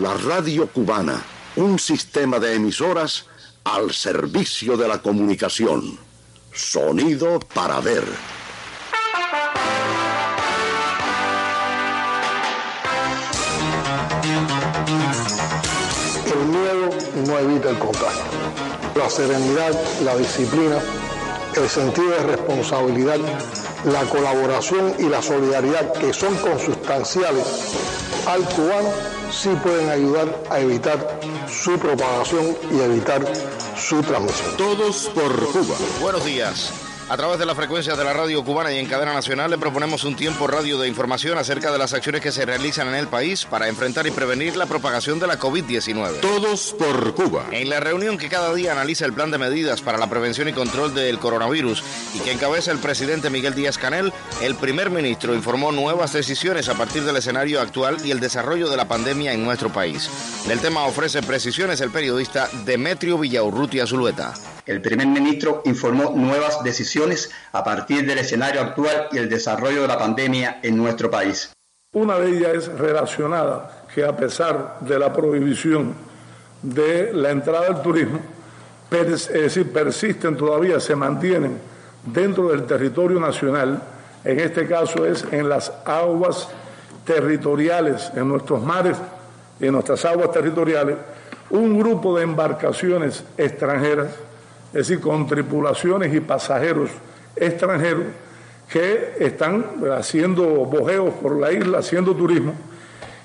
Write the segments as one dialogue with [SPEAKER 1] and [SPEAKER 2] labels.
[SPEAKER 1] La radio cubana, un sistema de emisoras al servicio de la comunicación. Sonido para ver.
[SPEAKER 2] El miedo no evita el contagio. La serenidad, la disciplina, el sentido de responsabilidad, la colaboración y la solidaridad que son consustanciales al cubano sí pueden ayudar a evitar su propagación y evitar su transmisión.
[SPEAKER 1] Todos por Cuba.
[SPEAKER 3] Buenos días. A través de la frecuencia de la radio cubana y en cadena nacional le proponemos un tiempo radio de información acerca de las acciones que se realizan en el país para enfrentar y prevenir la propagación de la COVID-19.
[SPEAKER 1] Todos por Cuba.
[SPEAKER 3] En la reunión que cada día analiza el plan de medidas para la prevención y control del coronavirus y que encabeza el presidente Miguel Díaz Canel, el primer ministro informó nuevas decisiones a partir del escenario actual y el desarrollo de la pandemia en nuestro país. Del tema ofrece precisiones el periodista Demetrio Villaurrutia Zulueta.
[SPEAKER 4] El primer ministro informó nuevas decisiones a partir del escenario actual y el desarrollo de la pandemia en nuestro país.
[SPEAKER 2] Una de ellas es relacionada que a pesar de la prohibición de la entrada del turismo, es decir, persisten todavía, se mantienen dentro del territorio nacional, en este caso es en las aguas territoriales, en nuestros mares, en nuestras aguas territoriales, un grupo de embarcaciones extranjeras es decir, con tripulaciones y pasajeros extranjeros que están haciendo bojeos por la isla, haciendo turismo,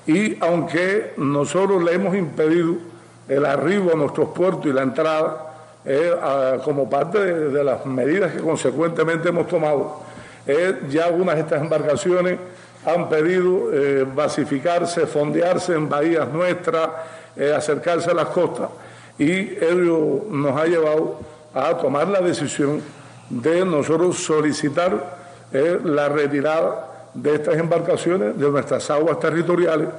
[SPEAKER 2] y aunque nosotros le hemos impedido el arribo a nuestros puertos y la entrada, eh, como parte de, de, las medidas que consecuentemente hemos tomado, eh, ya algunas de estas embarcaciones han pedido eh, basificarse, fondearse en bahías nuestras, acercarse a las costas, y ello nos ha llevado a tomar la decisión de nosotros solicitar eh, la retirada de estas embarcaciones de nuestras aguas territoriales,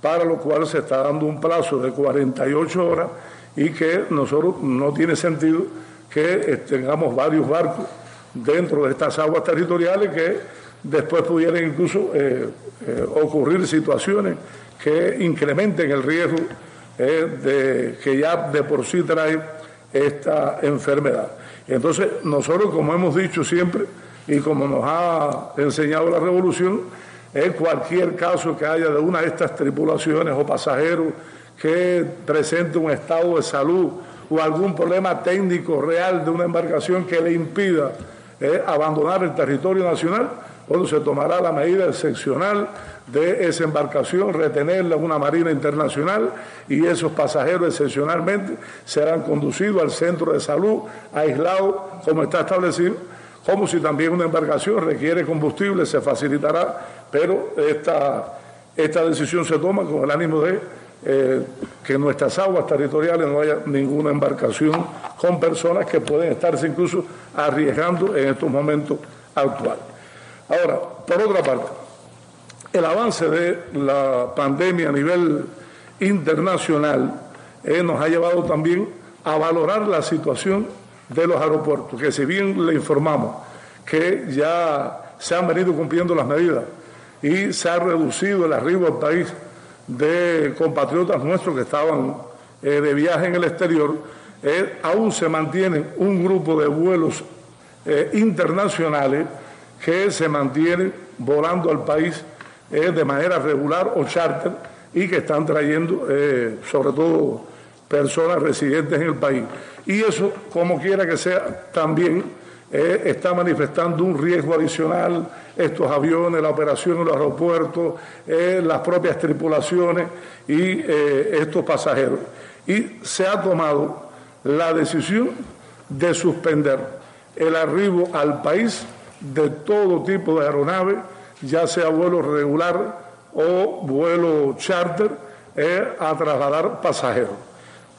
[SPEAKER 2] para lo cual se está dando un plazo de 48 horas y que nosotros no tiene sentido que eh, tengamos varios barcos dentro de estas aguas territoriales que después pudieran incluso eh, ocurrir situaciones que incrementen el riesgo de, que ya de por sí trae esta enfermedad. Entonces, nosotros, como hemos dicho siempre y como nos ha enseñado la revolución, es cualquier caso que haya de una de estas tripulaciones o pasajeros que presente un estado de salud o algún problema técnico real de una embarcación que le impida eh, abandonar el territorio nacional, bueno, se tomará la medida excepcional de esa embarcación, retenerla en una marina internacional y esos pasajeros excepcionalmente serán conducidos al centro de salud aislado como está establecido, como si también una embarcación requiere combustible, se facilitará, pero esta, esta decisión se toma con el ánimo de eh, que en nuestras aguas territoriales no haya ninguna embarcación con personas que pueden estarse incluso arriesgando en estos momentos actuales. Ahora, por otra parte, el avance de la pandemia a nivel internacional eh, nos ha llevado también a valorar la situación de los aeropuertos, que si bien le informamos que ya se han venido cumpliendo las medidas y se ha reducido el arribo al país de compatriotas nuestros que estaban eh, de viaje en el exterior, eh, aún se mantiene un grupo de vuelos internacionales que se mantienen volando al país eh, de manera regular o charter y que están trayendo eh, sobre todo personas residentes en el país. Y eso, como quiera que sea, también eh, está manifestando un riesgo adicional, estos aviones, la operación en los aeropuertos, eh, las propias tripulaciones y estos pasajeros. Y se ha tomado la decisión de suspender el arribo al país de todo tipo de aeronaves ya sea vuelo regular o vuelo charter, a trasladar pasajeros.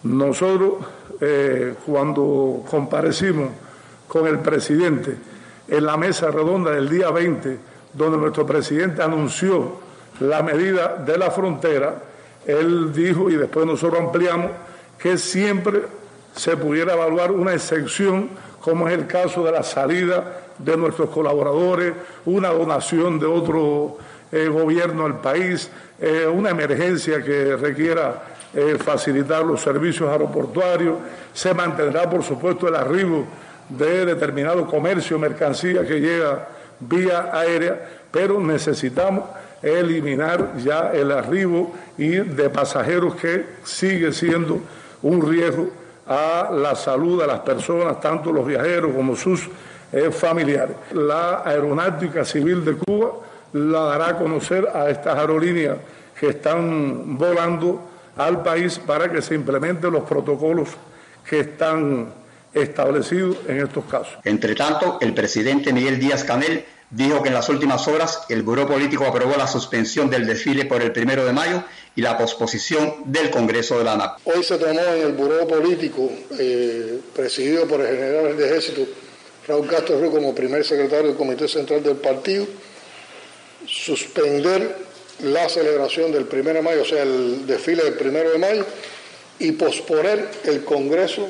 [SPEAKER 2] Nosotros, eh, cuando comparecimos con el presidente en la mesa redonda del día 20, donde nuestro presidente anunció la medida de la frontera, él dijo, y después nosotros ampliamos, que siempre se pudiera evaluar una excepción, como es el caso de la salida de nuestros colaboradores, una donación de otro eh, gobierno al país, eh, una emergencia que requiera eh, facilitar los servicios aeroportuarios, se mantendrá por supuesto el arribo de determinado comercio, mercancía que llega vía aérea, pero necesitamos eliminar ya el arribo y de pasajeros que sigue siendo un riesgo a la salud de las personas, tanto los viajeros como sus eh, familiares. La Aeronáutica Civil de Cuba la dará a conocer a estas aerolíneas que están volando al país para que se implementen los protocolos que están establecidos en estos casos.
[SPEAKER 4] Entre tanto, el presidente Miguel Díaz Canel dijo que en las últimas horas el Buró Político aprobó la suspensión del desfile por el primero de mayo y la posposición del Congreso de la ANAP.
[SPEAKER 5] Hoy se tomó en el Buró Político, eh, presidido por el general de Ejército Raúl Castro Río como primer secretario del Comité Central del Partido, suspender la celebración del primero de mayo, o sea, el desfile del primero de mayo, y posponer el Congreso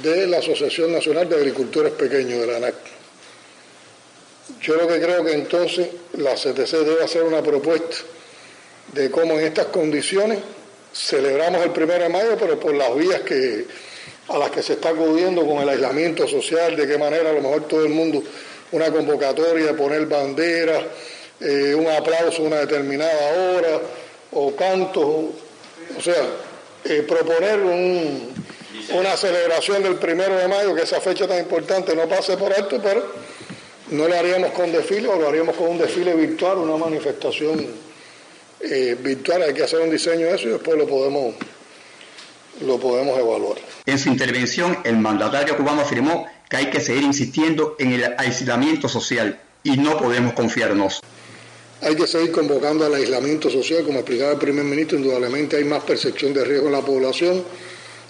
[SPEAKER 5] de la Asociación Nacional de Agricultores Pequeños, de la ANAC. Yo lo que creo que entonces la CTC debe hacer una propuesta de cómo en estas condiciones celebramos el primero de mayo, pero por las vías que, a las que se está acudiendo con el aislamiento social, de qué manera a lo mejor todo el mundo, una convocatoria poner banderas, eh, un aplauso a una determinada hora, o cantos, o sea, eh, proponer una celebración del primero de mayo, que esa fecha tan importante no pase por alto, pero no lo haríamos con desfile o lo haríamos con un desfile virtual, una manifestación eh, virtual. Hay que hacer un diseño de eso y después lo podemos, lo podemos evaluar.
[SPEAKER 4] En su intervención, el mandatario cubano afirmó que hay que seguir insistiendo en el aislamiento social y no podemos confiarnos.
[SPEAKER 5] Hay que seguir convocando al aislamiento social, como explicaba el primer ministro, indudablemente hay más percepción de riesgo en la población,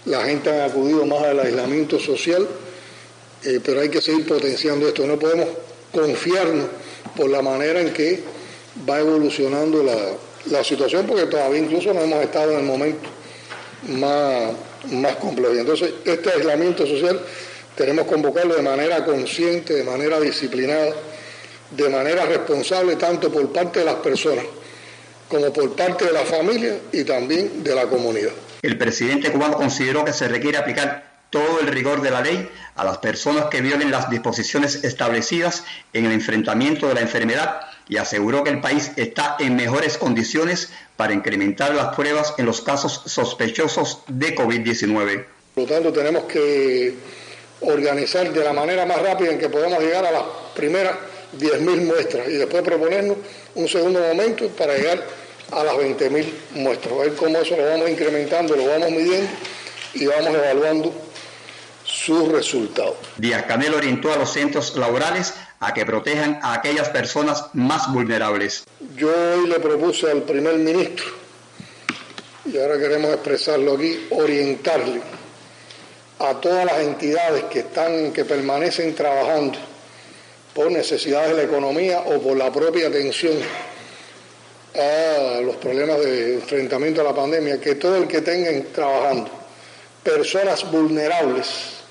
[SPEAKER 5] la gente ha acudido más al aislamiento social, eh, pero hay que seguir potenciando esto, no podemos confiarnos por la manera en que va evolucionando la, situación, porque todavía incluso no hemos estado en el momento más, más complejo. Entonces, este aislamiento social tenemos que convocarlo de manera consciente, de manera disciplinada, de manera responsable, tanto por parte de las personas como por parte de la familia y también de la comunidad.
[SPEAKER 4] El presidente cubano consideró que se requiere aplicar todo el rigor de la ley a las personas que violen las disposiciones establecidas en el enfrentamiento de la enfermedad y aseguró que el país está en mejores condiciones para incrementar las pruebas en los casos sospechosos de COVID-19.
[SPEAKER 5] Por lo tanto, tenemos que organizar de la manera más rápida en que podamos llegar a las primeras 10.000 muestras y después proponernos un segundo momento para llegar a las 20.000 muestras. A ver cómo eso lo vamos incrementando, lo vamos midiendo y vamos evaluando sus resultados.
[SPEAKER 4] Díaz Canel orientó a los centros laborales a que protejan a aquellas personas más vulnerables.
[SPEAKER 5] Yo hoy le propuse al primer ministro, y ahora queremos expresarlo aquí, orientarle a todas las entidades que están, que permanecen trabajando por necesidades de la economía o por la propia atención a los problemas de enfrentamiento a la pandemia, que todo el que tengan trabajando personas vulnerables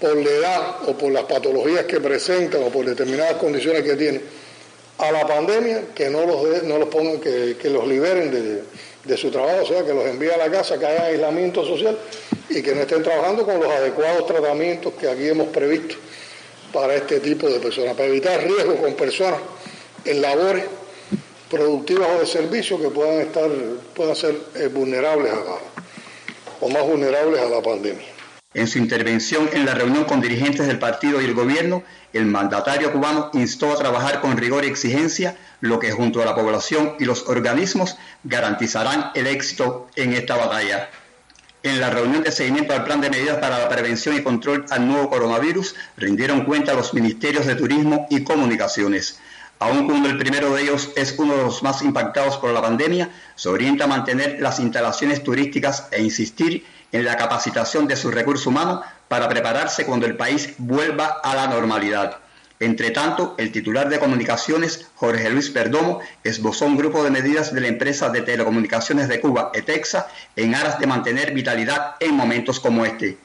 [SPEAKER 5] por la edad o por las patologías que presentan o por determinadas condiciones que tienen a la pandemia, que no los, no los pongan, que, los liberen de, de, su trabajo, o sea, que los envíen a la casa, que haya aislamiento social y que no estén trabajando con los adecuados tratamientos que aquí hemos previsto para este tipo de personas, para evitar riesgos con personas en labores productivas o de servicio que puedan estar, puedan ser eh, vulnerables a, o más vulnerables a la pandemia.
[SPEAKER 4] En su intervención en la reunión con dirigentes del partido y el gobierno, el mandatario cubano instó a trabajar con rigor y exigencia, lo que junto a la población y los organismos garantizarán el éxito en esta batalla. En la reunión de seguimiento al plan de medidas para la prevención y control al nuevo coronavirus, rindieron cuenta los ministerios de Turismo y Comunicaciones. Aun cuando el primero de ellos es uno de los más impactados por la pandemia, se orienta a mantener las instalaciones turísticas e insistir en la capacitación de su recurso humano para prepararse cuando el país vuelva a la normalidad. Entre tanto, el titular de comunicaciones, Jorge Luis Perdomo, esbozó un grupo de medidas de la empresa de telecomunicaciones de Cuba, ETEXA, en aras de mantener vitalidad en momentos como este.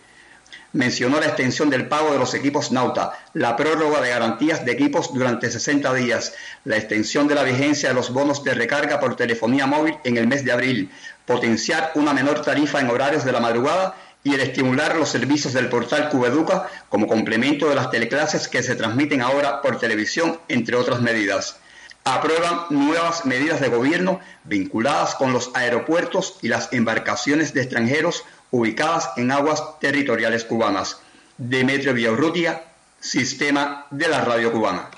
[SPEAKER 4] Mencionó la extensión del pago de los equipos Nauta, la prórroga de garantías de equipos durante 60 días, la extensión de la vigencia de los bonos de recarga por telefonía móvil en el mes de abril, potenciar una menor tarifa en horarios de la madrugada y el estimular los servicios del portal Cubeduca como complemento de las teleclases que se transmiten ahora por televisión, entre otras medidas. Aprueban nuevas medidas de gobierno vinculadas con los aeropuertos y las embarcaciones de extranjeros ubicadas en aguas territoriales cubanas. Demetrio Villaurrutia, Sistema de la Radio Cubana.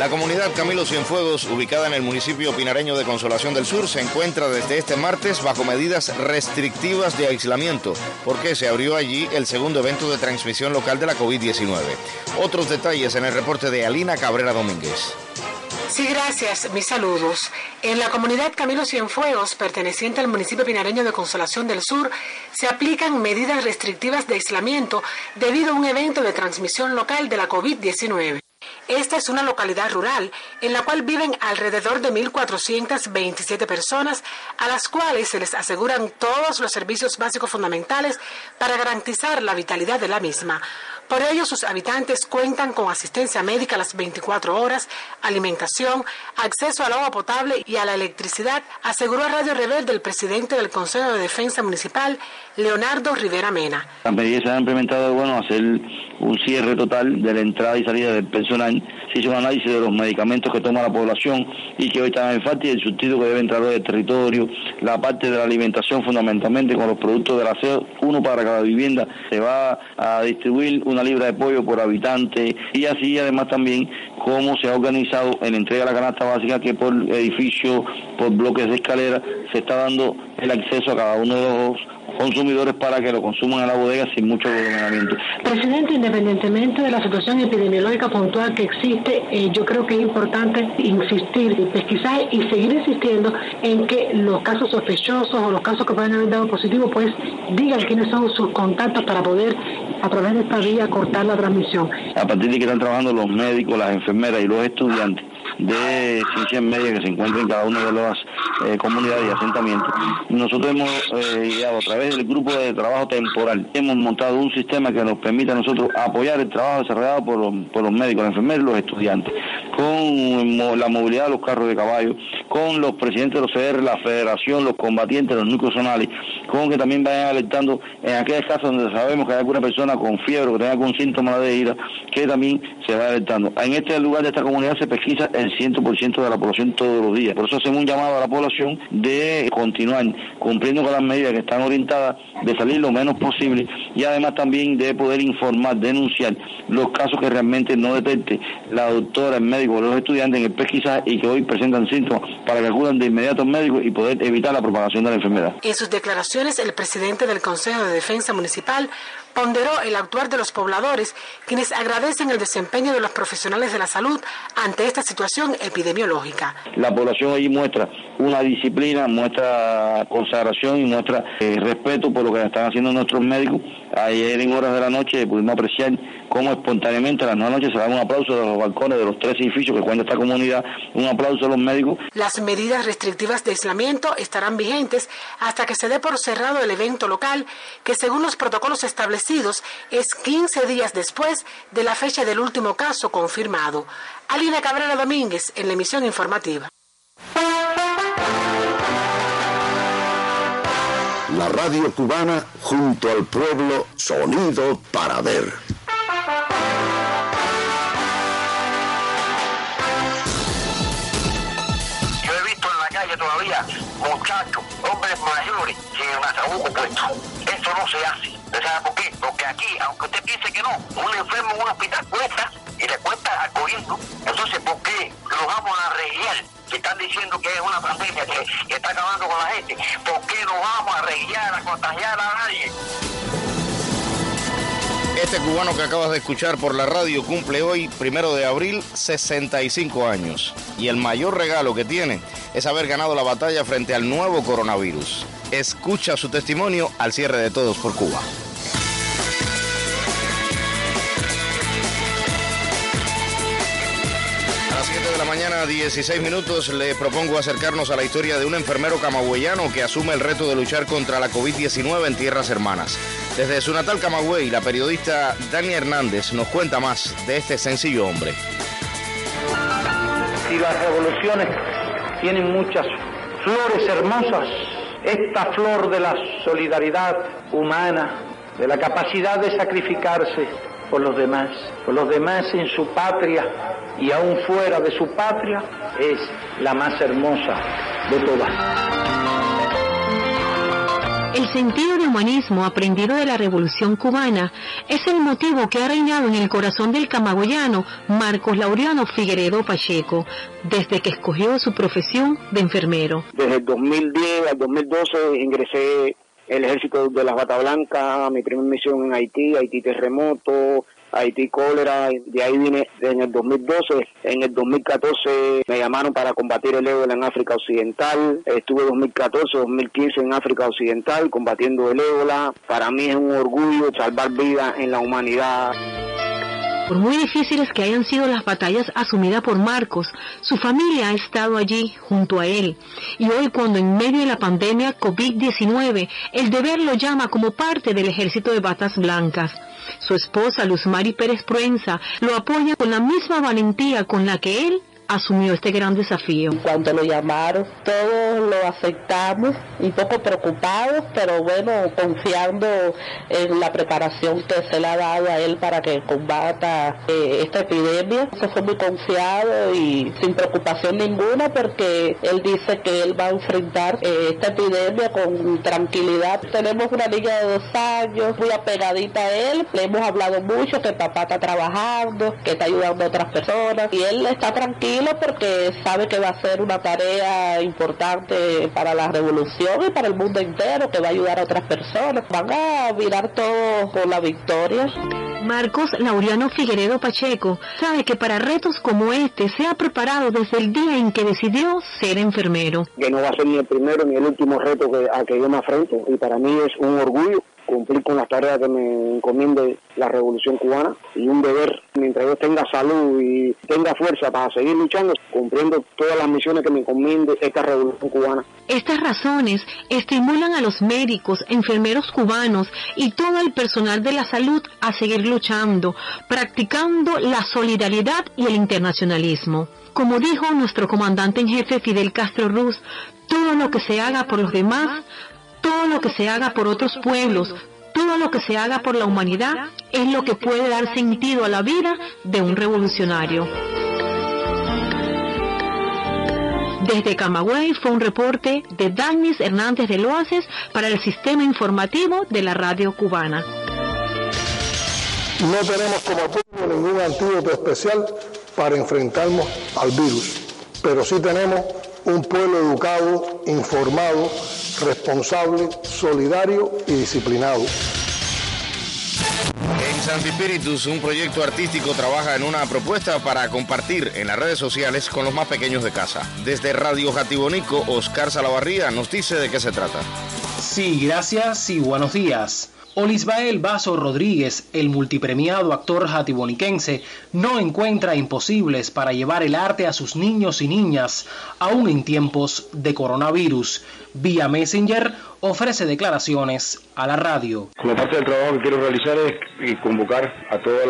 [SPEAKER 3] La comunidad Camilo Cienfuegos, ubicada en el municipio pinareño de Consolación del Sur, se encuentra desde este martes bajo medidas restrictivas de aislamiento, porque se abrió allí el segundo evento de transmisión local de la COVID-19. Otros detalles en el reporte de Alina Cabrera Domínguez.
[SPEAKER 6] Sí, gracias. Mis saludos. En la comunidad Camilo Cienfuegos, perteneciente al municipio pinareño de Consolación del Sur, se aplican medidas restrictivas de aislamiento debido a un evento de transmisión local de la COVID-19. Esta es una localidad rural en la cual viven alrededor de 1.427 personas a las cuales se les aseguran todos los servicios básicos fundamentales para garantizar la vitalidad de la misma. Por ello, sus habitantes cuentan con asistencia médica las 24 horas, alimentación, acceso al agua potable y a la electricidad, aseguró a Radio Rebelde el presidente del Consejo de Defensa Municipal, Leonardo Rivera Mena.
[SPEAKER 7] Las medidas se han implementado, bueno, hacer un cierre total de la entrada y salida del personal, se hizo un análisis de los medicamentos que toma la población y que hoy están en falta y el surtido que debe entrar del territorio, la parte de la alimentación fundamentalmente con los productos del aseo, uno para cada vivienda, se va a distribuir una libra de pollo por habitante. Y así además también cómo se ha organizado en entrega de la canasta básica que por edificio, por bloques de escalera se está dando el acceso a cada uno de los consumidores para que lo consuman en la bodega sin mucho gobernamiento.
[SPEAKER 6] Presidente, independientemente de la situación epidemiológica puntual que existe, eh, yo creo que es importante insistir y pesquisar y seguir insistiendo en que los casos sospechosos o los casos que pueden haber dado positivo, pues digan quiénes son sus contactos para poder a través de esta vía cortar la transmisión.
[SPEAKER 7] A partir de que están trabajando los médicos, las enfermeras y los estudiantes de ciencias medias que se encuentran en cada una de las eh, comunidades y asentamientos, nosotros hemos eh, a través del grupo de trabajo temporal, hemos montado un sistema que nos permite a nosotros apoyar el trabajo desarrollado por por los médicos, los enfermeros y los estudiantes, con la movilidad de los carros de caballo, con los presidentes de los CR, la federación, los combatientes, los núcleos zonales, con que también vayan alertando en aquellos casos donde sabemos que hay alguna persona con fiebre que tenga algún síntoma de ira, que también se va alertando. En este lugar de esta comunidad se pesquisa el 100% de la población todos los días. Por eso hacemos un llamado a la población de continuar cumpliendo con las medidas que están orientadas, de salir lo menos posible y además también de poder informar, denunciar los casos que realmente no detecte la doctora, el médico o los estudiantes en el pesquisaje y que hoy presentan síntomas para que acudan de inmediato al médico y poder evitar la propagación de la enfermedad.
[SPEAKER 6] En sus declaraciones, el presidente del Consejo de Defensa Municipal ponderó el actuar de los pobladores, quienes agradecen el desempeño de los profesionales de la salud ante esta situación epidemiológica.
[SPEAKER 7] La población allí muestra una disciplina, muestra consagración y muestra eh, respeto por lo que están haciendo nuestros médicos. Ayer en horas de la noche pudimos apreciar cómo espontáneamente a las nueve noches se da un aplauso de los balcones de los tres edificios que cuenta esta comunidad, un aplauso a los médicos.
[SPEAKER 6] Las medidas restrictivas de aislamiento estarán vigentes hasta que se dé por cerrado el evento local, que según los protocolos establecidos es 15 días después de la fecha del último caso confirmado. Alina Cabrera Domínguez en la emisión informativa.
[SPEAKER 1] La radio cubana junto al pueblo, sonido para ver.
[SPEAKER 8] Yo he visto en la calle todavía muchachos, hombres mayores, sin el puesto. Eso no se hace. ¿Sabe por qué? Porque aquí, aunque usted piense que no, un enfermo en un hospital cuesta y le cuesta al gobierno. Entonces, ¿por qué lo vamos a arreglar? Si están diciendo que es una pandemia que, que está acabando con la gente, ¿por qué no vamos a arreglar, a contagiar a nadie?
[SPEAKER 3] Este cubano que acabas de escuchar por la radio cumple hoy, primero de abril, 65 años. Y el mayor regalo que tiene es haber ganado la batalla frente al nuevo coronavirus. Escucha su testimonio al cierre de Todos por Cuba. A las 7 de la mañana, 16 minutos, le propongo acercarnos a la historia de un enfermero camagüeyano que asume el reto de luchar contra la COVID-19 en tierras hermanas. Desde su natal Camagüey, la periodista Dani Hernández nos cuenta más de este sencillo hombre.
[SPEAKER 9] Si las revoluciones tienen muchas flores hermosas, esta flor de la solidaridad humana, de la capacidad de sacrificarse por los demás, por los demás en su patria y aún fuera de su patria, es la más hermosa de todas.
[SPEAKER 10] El sentido de humanismo aprendido de la Revolución cubana es el motivo que ha reinado en el corazón del camagüeyano Marcos Laureano Figueredo Pacheco, desde que escogió su profesión de enfermero.
[SPEAKER 11] Desde el 2010 al 2012 ingresé el ejército de las Bata Blancas, mi primera misión en Haití, Haití terremoto, Haití cólera, de ahí vine en el 2012, en el 2014 me llamaron para combatir el ébola en África Occidental, estuve 2014, 2015 en África Occidental combatiendo el ébola, para mí es un orgullo salvar vidas en la humanidad.
[SPEAKER 10] Por muy difíciles que hayan sido las batallas asumidas por Marcos, su familia ha estado allí junto a él. Y hoy cuando en medio de la pandemia COVID-19, el deber lo llama como parte del ejército de batas blancas. Su esposa, Luz Mari Pérez Proenza, lo apoya con la misma valentía con la que él asumió este gran desafío.
[SPEAKER 12] Cuando lo llamaron, todos lo aceptamos, un poco preocupados, pero bueno, confiando en la preparación que se le ha dado a él para que combata eh, esta epidemia. Se fue muy confiado y sin preocupación ninguna porque él dice que él va a enfrentar eh, esta epidemia con tranquilidad. Tenemos una niña de dos años, muy apegadita a él, le hemos hablado mucho que papá está trabajando, que está ayudando a otras personas y él está tranquilo porque sabe que va a ser una tarea importante para la revolución y para el mundo entero, que va a ayudar a otras personas. Van a mirar todo por la victoria.
[SPEAKER 10] Marcos Laureano Figueredo Pacheco sabe que para retos como este se ha preparado desde el día en que decidió ser enfermero.
[SPEAKER 11] Que no va a ser ni el primero ni el último reto que, a que yo me afrento y para mí es un orgullo cumplir con las tareas que me encomiende la revolución cubana y un deber mientras yo tenga salud y tenga fuerza para seguir luchando, cumpliendo todas las misiones que me encomiende esta revolución cubana.
[SPEAKER 10] Estas razones estimulan a los médicos, enfermeros cubanos y todo el personal de la salud a seguir luchando, practicando la solidaridad y el internacionalismo. Como dijo nuestro comandante en jefe Fidel Castro Ruz, todo lo que se haga por los demás todo lo que se haga por otros pueblos, todo lo que se haga por la humanidad es lo que puede dar sentido a la vida de un revolucionario. Desde Camagüey fue un reporte de Danis Hernández de Loaces para el sistema informativo de la radio cubana.
[SPEAKER 5] No tenemos como pueblo ningún antídoto especial para enfrentarnos al virus, pero sí tenemos un pueblo educado, informado, responsable, solidario y disciplinado.
[SPEAKER 3] En Santi Spiritus, un proyecto artístico trabaja en una propuesta para compartir en las redes sociales con los más pequeños de casa. Desde Radio Jatibonico, Oscar Salavarría nos dice de qué se trata.
[SPEAKER 13] Sí, gracias y buenos días. Olisbael Vaso Rodríguez, el multipremiado actor jatiboniquense, no encuentra imposibles para llevar el arte a sus niños y niñas, aún en tiempos de coronavirus. Vía Messenger ofrece declaraciones a la radio.
[SPEAKER 14] Como parte del trabajo que quiero realizar es convocar a todos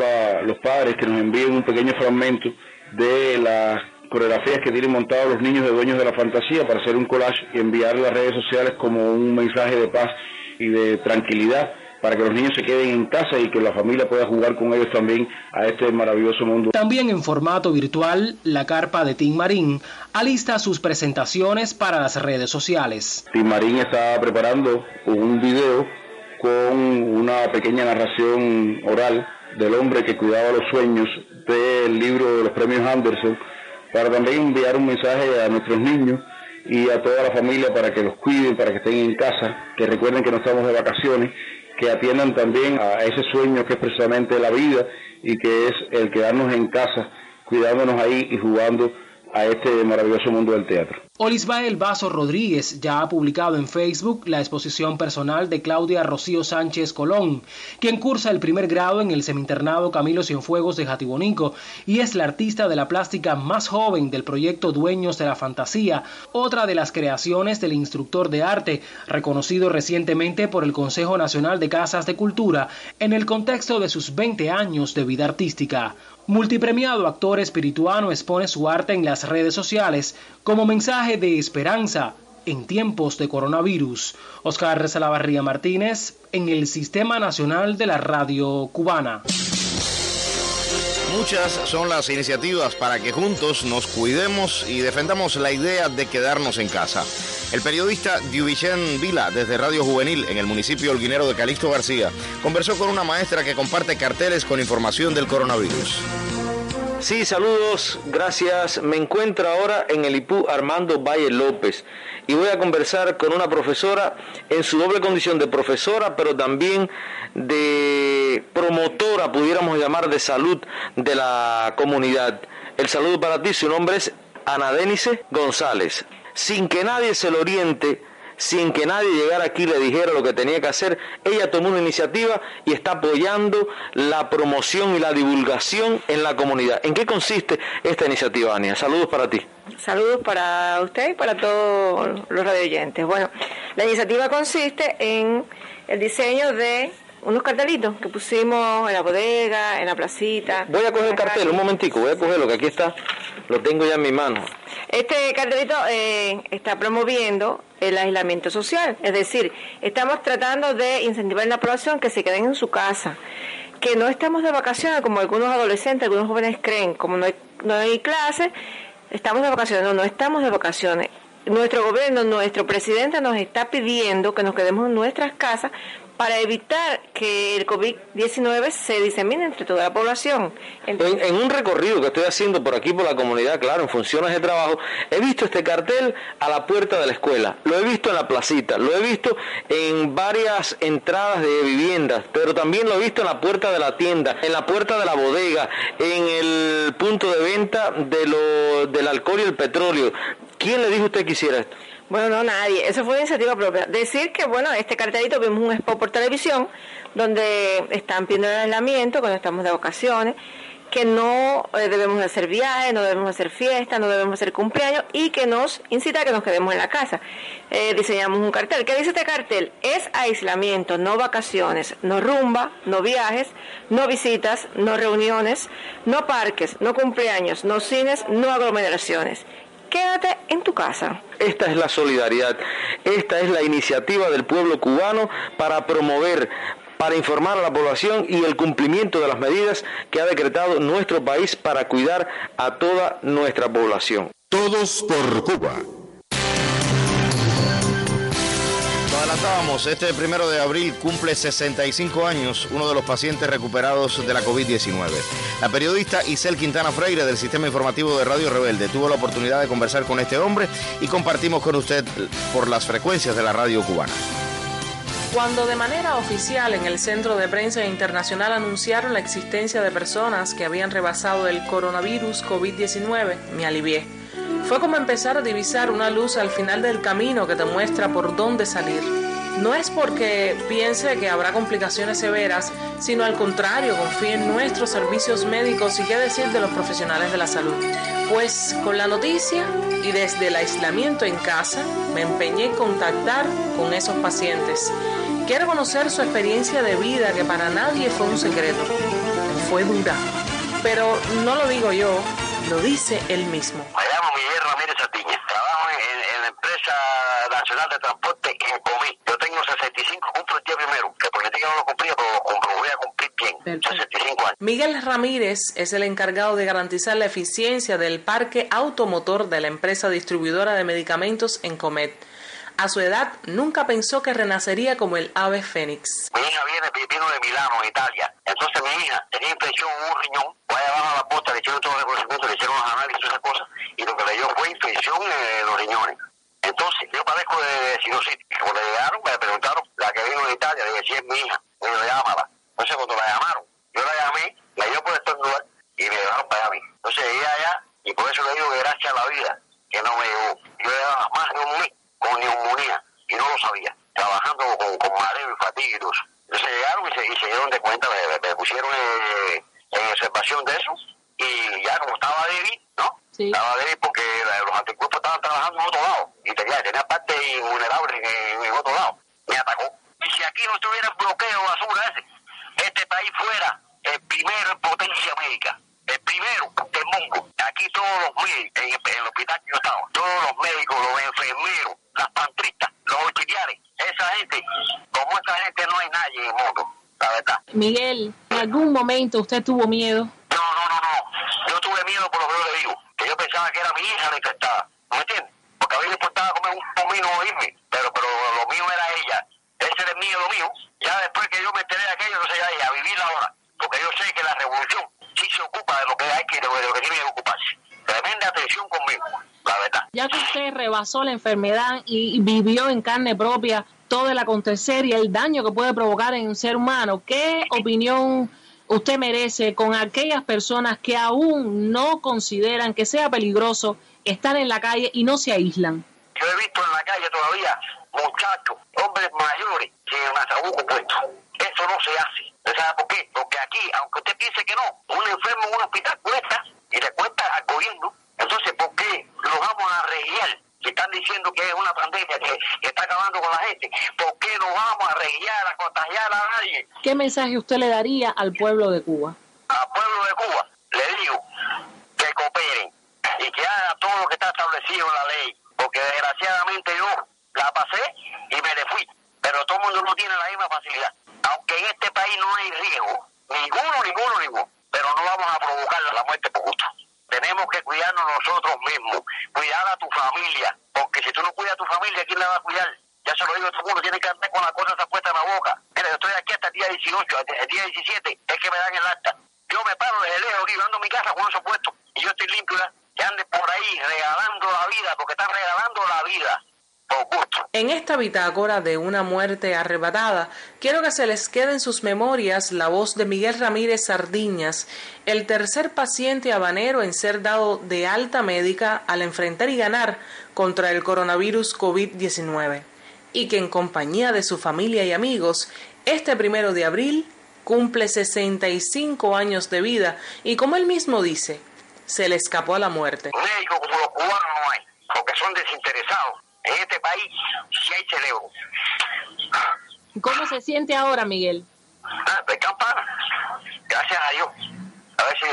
[SPEAKER 14] los padres que nos envíen un pequeño fragmento de las coreografías que tienen montados los niños de dueños de la fantasía para hacer un collage y enviar a las redes sociales como un mensaje de paz y de tranquilidad para que los niños se queden en casa y que la familia pueda jugar con ellos también a este maravilloso mundo.
[SPEAKER 13] También en formato virtual, la carpa de Tim Marín alista sus presentaciones para las redes sociales.
[SPEAKER 14] Tim Marín está preparando un video con una pequeña narración oral del hombre que cuidaba los sueños del libro de los premios Anderson para también enviar un mensaje a nuestros niños y a toda la familia para que los cuiden, para que estén en casa, que recuerden que no estamos de vacaciones que atiendan también a ese sueño que es precisamente la vida y que es el quedarnos en casa, cuidándonos ahí y jugando a este maravilloso mundo del teatro.
[SPEAKER 13] Vaso Rodríguez ya ha publicado en Facebook la exposición personal de Claudia Rocío Sánchez Colón, quien cursa el primer grado en el seminternado Camilo Cienfuegos de Jatibonico y es la artista de la plástica más joven del proyecto Dueños de la Fantasía, otra de las creaciones del instructor de arte, reconocido recientemente por el Consejo Nacional de Casas de Cultura en el contexto de sus 20 años de vida artística. Multipremiado actor espirituano expone su arte en las redes sociales como mensaje de esperanza en tiempos de coronavirus. Oscar Salavarría Martínez en el Sistema Nacional de la Radio Cubana.
[SPEAKER 3] Muchas son las iniciativas para que juntos nos cuidemos y defendamos la idea de quedarnos en casa. El periodista Duvichen Vila, desde Radio Juvenil, en el municipio holguinero de Calixto García, conversó con una maestra que comparte carteles con información del coronavirus.
[SPEAKER 15] Sí, saludos, gracias. Me encuentro ahora en el IPU Armando Valle López y voy a conversar con una profesora en su doble condición de profesora, pero también de promotora, pudiéramos llamar, de salud de la comunidad. El saludo para ti, su nombre es Ana Denise González. Sin que nadie se lo oriente, sin que nadie llegara aquí y le dijera lo que tenía que hacer, ella tomó una iniciativa y está apoyando la promoción y la divulgación en la comunidad. ¿En qué consiste esta iniciativa, Ania? Saludos para ti.
[SPEAKER 16] Saludos para usted y para todos los radioyentes. Bueno, la iniciativa consiste en el diseño de unos cartelitos que pusimos en la bodega, en la placita.
[SPEAKER 15] Voy a coger el cartel, un momentico, voy a coger lo que aquí está, lo tengo ya en mi mano.
[SPEAKER 16] Este cartelito eh, está promoviendo el aislamiento social, es decir, estamos tratando de incentivar a la población que se queden en su casa, que no estamos de vacaciones como algunos adolescentes, algunos jóvenes creen, como no hay, no hay clases, estamos de vacaciones, no, no estamos de vacaciones. Nuestro gobierno, nuestro presidente nos está pidiendo que nos quedemos en nuestras casas para evitar que el COVID-19 se disemine entre toda la población.
[SPEAKER 15] en, un recorrido que estoy haciendo por aquí, por la comunidad, claro, en funciones de trabajo, he visto este cartel a la puerta de la escuela, lo he visto en la placita, lo he visto en varias entradas de viviendas, pero también lo he visto en la puerta de la tienda, en la puerta de la bodega, en el punto de venta de lo, del alcohol y el petróleo. ¿Quién le dijo usted que hiciera esto?
[SPEAKER 16] Bueno, no, nadie. Eso fue iniciativa propia. Decir que, bueno, este cartelito vimos un expo por televisión donde están pidiendo el aislamiento cuando estamos de vacaciones, que no eh, debemos hacer viajes, no debemos hacer fiestas, no debemos hacer cumpleaños y que nos incita a que nos quedemos en la casa. Eh, diseñamos un cartel. ¿Qué dice este cartel? Es aislamiento, no vacaciones, no rumba, no viajes, no visitas, no reuniones, no parques, no cumpleaños, no cines, no aglomeraciones quédate en tu casa.
[SPEAKER 15] Esta es la solidaridad, esta es la iniciativa del pueblo cubano para promover para informar a la población y el cumplimiento de las medidas que ha decretado nuestro país para cuidar a toda nuestra población.
[SPEAKER 1] Todos por Cuba.
[SPEAKER 3] Adelantábamos, este primero de abril cumple 65 años uno de los pacientes recuperados de la COVID-19. La periodista Isel Quintana Freire del Sistema Informativo de Radio Rebelde tuvo la oportunidad de conversar con este hombre y compartimos con usted por las frecuencias de la radio cubana.
[SPEAKER 17] Cuando de manera oficial en el Centro de Prensa Internacional anunciaron la existencia de personas que habían rebasado el coronavirus COVID-19, me alivié fue como empezar a divisar una luz al final del camino que te muestra por dónde salir. No es porque piense que habrá complicaciones severas, sino al contrario, confíe en nuestros servicios médicos y qué decir de los profesionales de la salud. Pues con la noticia y desde el aislamiento en casa, me empeñé en contactar con esos pacientes. Quiero conocer su experiencia de vida que para nadie fue un secreto. Fue dura. Pero no lo digo yo, lo dice él mismo.
[SPEAKER 8] Me llamo Miguel Ramírez Satiña. Trabajo en, la empresa nacional de transporte en Comí. Yo tengo 65, cumplo el día primero, que política no lo cumplía, pero lo cumplo, voy a cumplir bien. 65 años.
[SPEAKER 17] Miguel Ramírez es el encargado de garantizar la eficiencia del parque automotor de la empresa distribuidora de medicamentos en Comet. A su edad nunca pensó que renacería como el ave fénix.
[SPEAKER 8] Mi hija viene, vino de Milano, Italia. Entonces mi hija tenía infección en un riñón, fue a a la posta, le hicieron todo el reconocimiento, le hicieron los análisis y esas cosas, y lo que le dio fue infección en los riñones. Entonces yo padezco de sinusitis. Cuando llegaron me preguntaron, la que vino de Italia, le decía es mi hija. me dijo, llámala. Entonces cuando la llamaron, yo la llamé, me dio por estornudar y me llevaron para mí. Entonces llegué allá y por eso le digo que gracias a la vida que no me llevó. Yo llevaba más de un mes con neumonía y no lo sabía, trabajando con, con mareo y fatiga y todo eso. Entonces llegaron y se, y se dieron de cuenta, me, me pusieron en observación de eso y ya como estaba débil, ¿no? Estaba débil porque los anticuerpos estaban trabajando tenía, parte invulnerable en, otro lado. Me atacó. Y si aquí no estuviera el bloqueo basura ese, este país fuera el primero en potencia médica, el primero del mundo. Aquí todos los médicos, en, en el hospital que yo estaba, todos los médicos, los enfermeros, las pantristas, los auxiliares, esa gente, como esa gente no hay nadie en el mundo, la verdad.
[SPEAKER 17] Miguel, ¿en algún momento usted tuvo miedo?
[SPEAKER 8] No, no, no, no. Yo tuve miedo por lo que yo le digo, que yo pensaba que era mi hija la infectada, ¿no me entiendes? A mí me importaba comer un pomino o irme, pero, pero lo mío era ella. Ese era el mío, lo mío. Ya después que yo me enteré de aquello, no sé, ya, a vivir ahora. Porque yo sé que la revolución sí se ocupa de lo que hay que, de lo que tiene que ocuparse. Tremenda atención conmigo, la verdad.
[SPEAKER 17] Ya que usted rebasó la enfermedad y vivió en carne propia todo el acontecer y el daño que puede provocar en un ser humano, ¿qué opinión usted merece con aquellas personas que aún no consideran que sea peligroso estar en la calle y no se aíslan?
[SPEAKER 8] Yo he visto en la calle todavía muchachos, hombres mayores, sin mazabuco puesto. Eso no se hace. ¿Sabe por qué? Porque aquí, aunque usted piense que no, un enfermo en un hospital cuesta y le cuesta al gobierno. Entonces, ¿por qué los vamos a reguiar? Si están diciendo que es una pandemia que, que está acabando con la gente, ¿por qué no vamos a reguiar, a contagiar a nadie?
[SPEAKER 17] ¿Qué mensaje usted le daría al pueblo de Cuba?
[SPEAKER 8] Al pueblo de Cuba le digo que cooperen y que haga todo lo que está establecido en la ley, porque desgraciadamente yo la pasé y me le fui, pero todo el mundo no tiene la misma facilidad. Aunque en este país no hay riesgo, ninguno, ninguno, ninguno, pero no vamos a provocar la muerte por gusto. Tenemos que cuidarnos nosotros mismos, cuidar a tu familia, porque si tú no cuidas a tu familia, ¿quién la va a cuidar? Ya se lo digo a todo el mundo, tiene que andar con la cosa esa puesta en la boca. Mira, yo estoy aquí hasta el día 18, el día 17 es que me dan el acta. Yo me paro desde lejos aquí, ando a mi casa con eso puesto, y yo estoy limpio ya. Ande por ahí regalando la vida, porque están regalando la vida.
[SPEAKER 17] En esta bitácora de una muerte arrebatada, quiero que se les quede en sus memorias la voz de Miguel Ramírez Sardiñas, el tercer paciente habanero en ser dado de alta médica al enfrentar y ganar contra el coronavirus COVID-19, y que en compañía de su familia y amigos, este primero de abril cumple 65 años de vida y como él mismo dice, se le escapó a la muerte.
[SPEAKER 8] Cubanos no hay, porque son desinteresados en este país sí hay cerebro.
[SPEAKER 17] ¿Cómo se siente ahora, Miguel?
[SPEAKER 8] Ah, de campana. Gracias a Dios. A ver si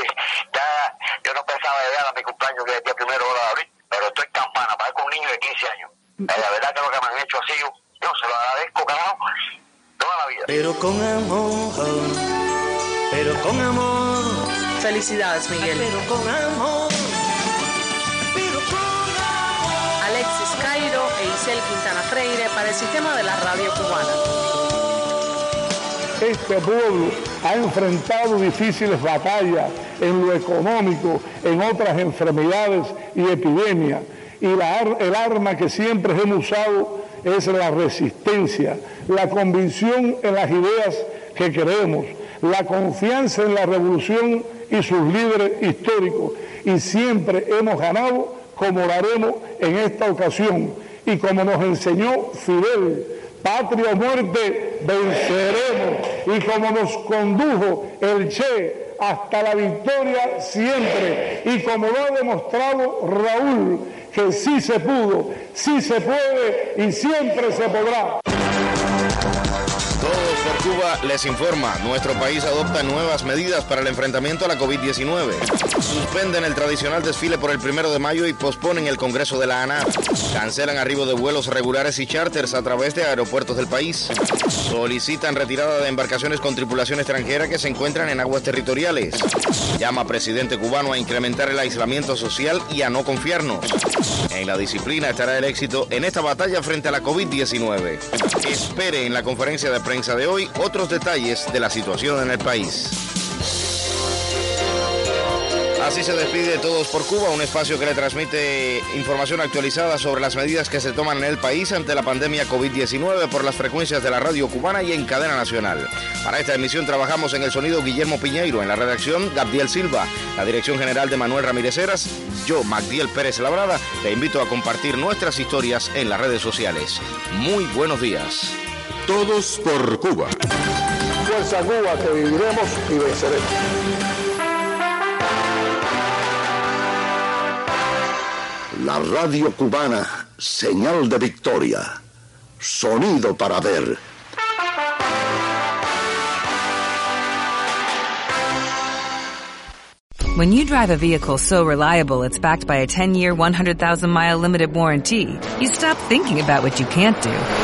[SPEAKER 8] ya yo no pensaba llegar a mi cumpleaños que es el día primero de abril, pero estoy campana, parezco un niño de 15 años. Eh, la verdad que lo que me han hecho así, yo, yo se lo agradezco, carajo, toda la vida.
[SPEAKER 18] Pero con amor, pero con amor.
[SPEAKER 17] Felicidades, Miguel.
[SPEAKER 18] Pero con amor.
[SPEAKER 17] Quintana Freire para el sistema de la radio cubana.
[SPEAKER 2] Este pueblo ha enfrentado difíciles batallas en lo económico, en otras enfermedades y epidemias. Y el arma que siempre hemos usado es la resistencia, la convicción en las ideas que queremos, la confianza en la revolución y sus líderes históricos. Y siempre hemos ganado como lo haremos en esta ocasión. Y como nos enseñó Fidel, patria o muerte, venceremos. Y como nos condujo el Che hasta la victoria siempre. Y como lo ha demostrado Raúl, que sí se pudo, sí se puede y siempre se podrá.
[SPEAKER 3] Cuba les informa, nuestro país adopta nuevas medidas para el enfrentamiento a la COVID-19. Suspenden el tradicional desfile por el primero de mayo y posponen el Congreso de la ANAP. Cancelan arribo de vuelos regulares y charters a través de aeropuertos del país. Solicitan retirada de embarcaciones con tripulación extranjera que se encuentran en aguas territoriales. Llama presidente cubano a incrementar el aislamiento social y a no confiarnos. En la disciplina estará el éxito en esta batalla frente a la COVID-19. Espere en la conferencia de prensa de hoy otros detalles de la situación en el país. Así se despide Todos por Cuba, un espacio que le transmite información actualizada sobre las medidas que se toman en el país ante la pandemia COVID-19 por las frecuencias de la radio cubana y en cadena nacional. Para esta emisión trabajamos en el sonido Guillermo Piñeiro, en la redacción Gabriel Silva, la dirección general de Manuel Ramírez Heras, yo, Magdiel Pérez Labrada, te invito a compartir nuestras historias en las redes sociales. Muy buenos días.
[SPEAKER 1] Todos por Cuba.
[SPEAKER 2] Fuerza Cuba, que viviremos y venceremos.
[SPEAKER 1] La radio cubana, señal de victoria, sonido para ver.
[SPEAKER 19] When you drive a vehicle so reliable it's backed by a 10-year, 100,000-mile limited warranty, you stop thinking about what you can't do and